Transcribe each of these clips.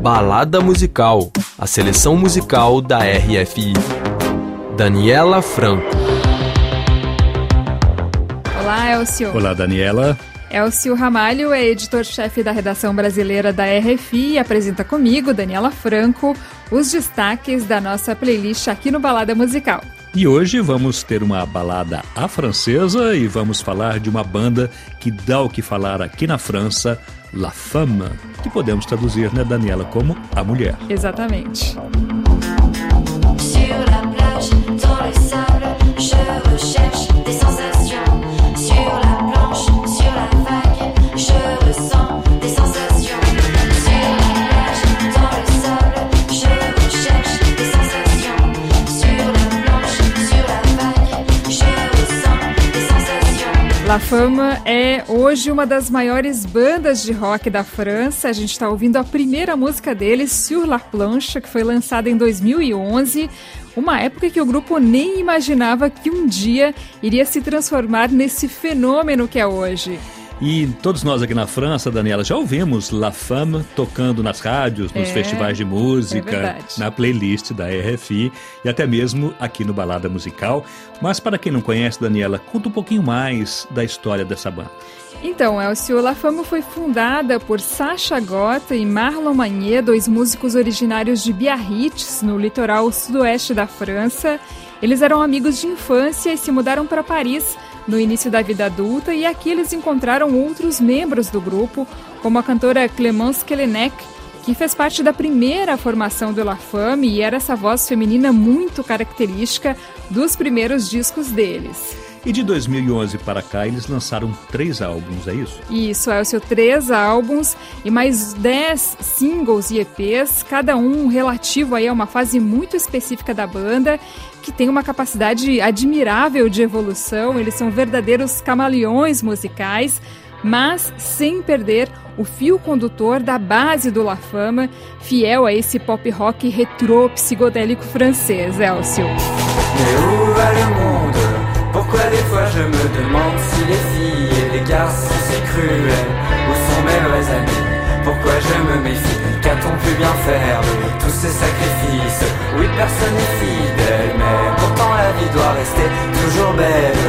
Balada Musical, a seleção musical da RFI. Daniela Franco. Olá, Elcio. Olá, Daniela. Elcio Ramalho é editor-chefe da redação brasileira da RFI e apresenta comigo, Daniela Franco, os destaques da nossa playlist aqui no Balada Musical. E hoje vamos ter uma balada à francesa e vamos falar de uma banda que dá o que falar aqui na França, La Femme, que podemos traduzir, né, Daniela, como a mulher. Exatamente. La Fama é hoje uma das maiores bandas de rock da França. A gente está ouvindo a primeira música deles, Sur la Planche, que foi lançada em 2011. Uma época que o grupo nem imaginava que um dia iria se transformar nesse fenômeno que é hoje. E todos nós aqui na França, Daniela, já ouvimos La Femme tocando nas rádios, nos é, festivais de música, é na playlist da RFI e até mesmo aqui no Balada Musical. Mas para quem não conhece, Daniela, conta um pouquinho mais da história dessa banda. Então, Elcio, La Femme foi fundada por Sacha Gota e Marlon Magnier, dois músicos originários de Biarritz, no litoral sudoeste da França. Eles eram amigos de infância e se mudaram para Paris no início da vida adulta e aqui eles encontraram outros membros do grupo, como a cantora Clemence Kelenek, que fez parte da primeira formação do La Femme e era essa voz feminina muito característica dos primeiros discos deles. E de 2011 para cá eles lançaram três álbuns, é isso? Isso, é o seu três álbuns e mais dez singles e EPs, cada um relativo aí a uma fase muito específica da banda que tem uma capacidade admirável de evolução, eles são verdadeiros camaleões musicais, mas sem perder o fio condutor da base do La Fama, fiel a esse pop rock retrô psicodélico francês, Elcio. Des fois je me demande si les filles et les garçons si cruels Ou sont mes vrais amis Pourquoi je me méfie? Qu'a-t-on pu bien faire de tous ces sacrifices? Oui, personne n'est fidèle Mais pourtant la vie doit rester toujours belle.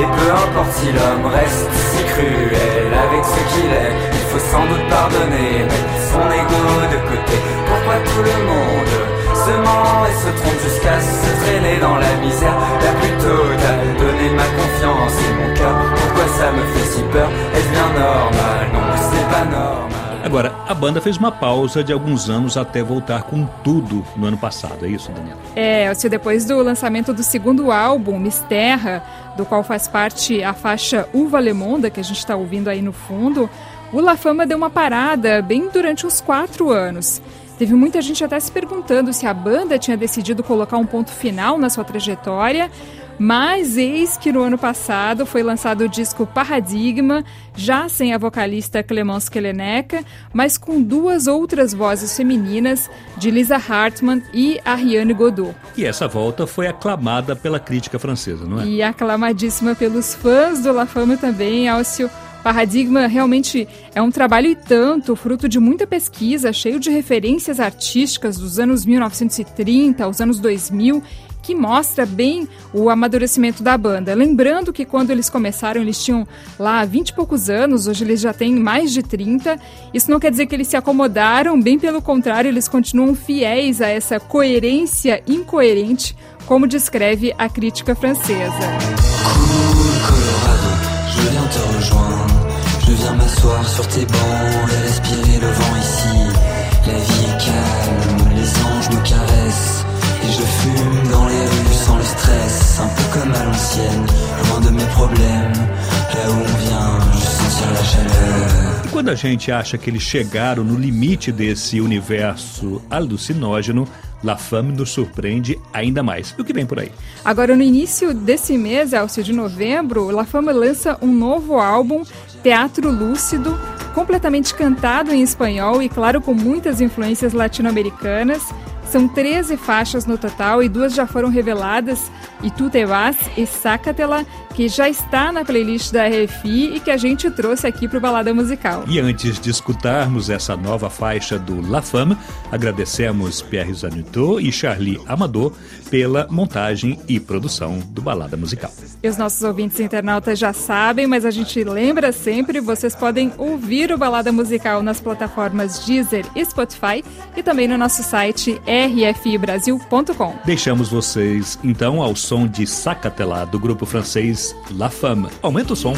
Et peu importe si l'homme reste si cruel Avec ce qu'il est, il faut sans doute pardonner Mettre son ego de côté. Pourquoi tout le monde se ment et se trompe jusqu'à se traîner Agora, a banda fez uma pausa de alguns anos até voltar com tudo no ano passado, é isso, Daniela? É, depois do lançamento do segundo álbum, Misterra, do qual faz parte a faixa Uva Lemonda, que a gente está ouvindo aí no fundo, o La Fama deu uma parada bem durante os quatro anos. Teve muita gente até se perguntando se a banda tinha decidido colocar um ponto final na sua trajetória, mas eis que no ano passado foi lançado o disco Paradigma, já sem a vocalista Clemence Keleneca, mas com duas outras vozes femininas, de Lisa Hartmann e Ariane Godot. E essa volta foi aclamada pela crítica francesa, não é? E aclamadíssima pelos fãs do La Fama também, Alcio. Paradigma realmente é um trabalho e tanto, fruto de muita pesquisa, cheio de referências artísticas dos anos 1930 aos anos 2000 que mostra bem o amadurecimento da banda. Lembrando que quando eles começaram, eles tinham lá 20 e poucos anos, hoje eles já têm mais de 30. Isso não quer dizer que eles se acomodaram, bem pelo contrário, eles continuam fiéis a essa coerência incoerente, como descreve a crítica francesa. je viens quando a gente acha que eles chegaram no limite desse universo alucinógeno, La Femme nos surpreende ainda mais. E o que vem por aí? Agora, no início desse mês, Elcio, de novembro, La Femme lança um novo álbum, Teatro Lúcido, completamente cantado em espanhol e, claro, com muitas influências latino-americanas. São 13 faixas no total e duas já foram reveladas, e Tu Te Vas e Sácatela, que já está na playlist da RFI e que a gente trouxe aqui para o Balada Musical. E antes de escutarmos essa nova faixa do La Femme, agradecemos Pierre Zanuto e Charlie Amador pela montagem e produção do Balada Musical. E os nossos ouvintes internautas já sabem, mas a gente lembra sempre, vocês podem ouvir o Balada Musical nas plataformas Deezer e Spotify e também no nosso site rfibrasil.com. Deixamos vocês então ao som de Sacatelá do grupo francês La Femme. Aumenta o som.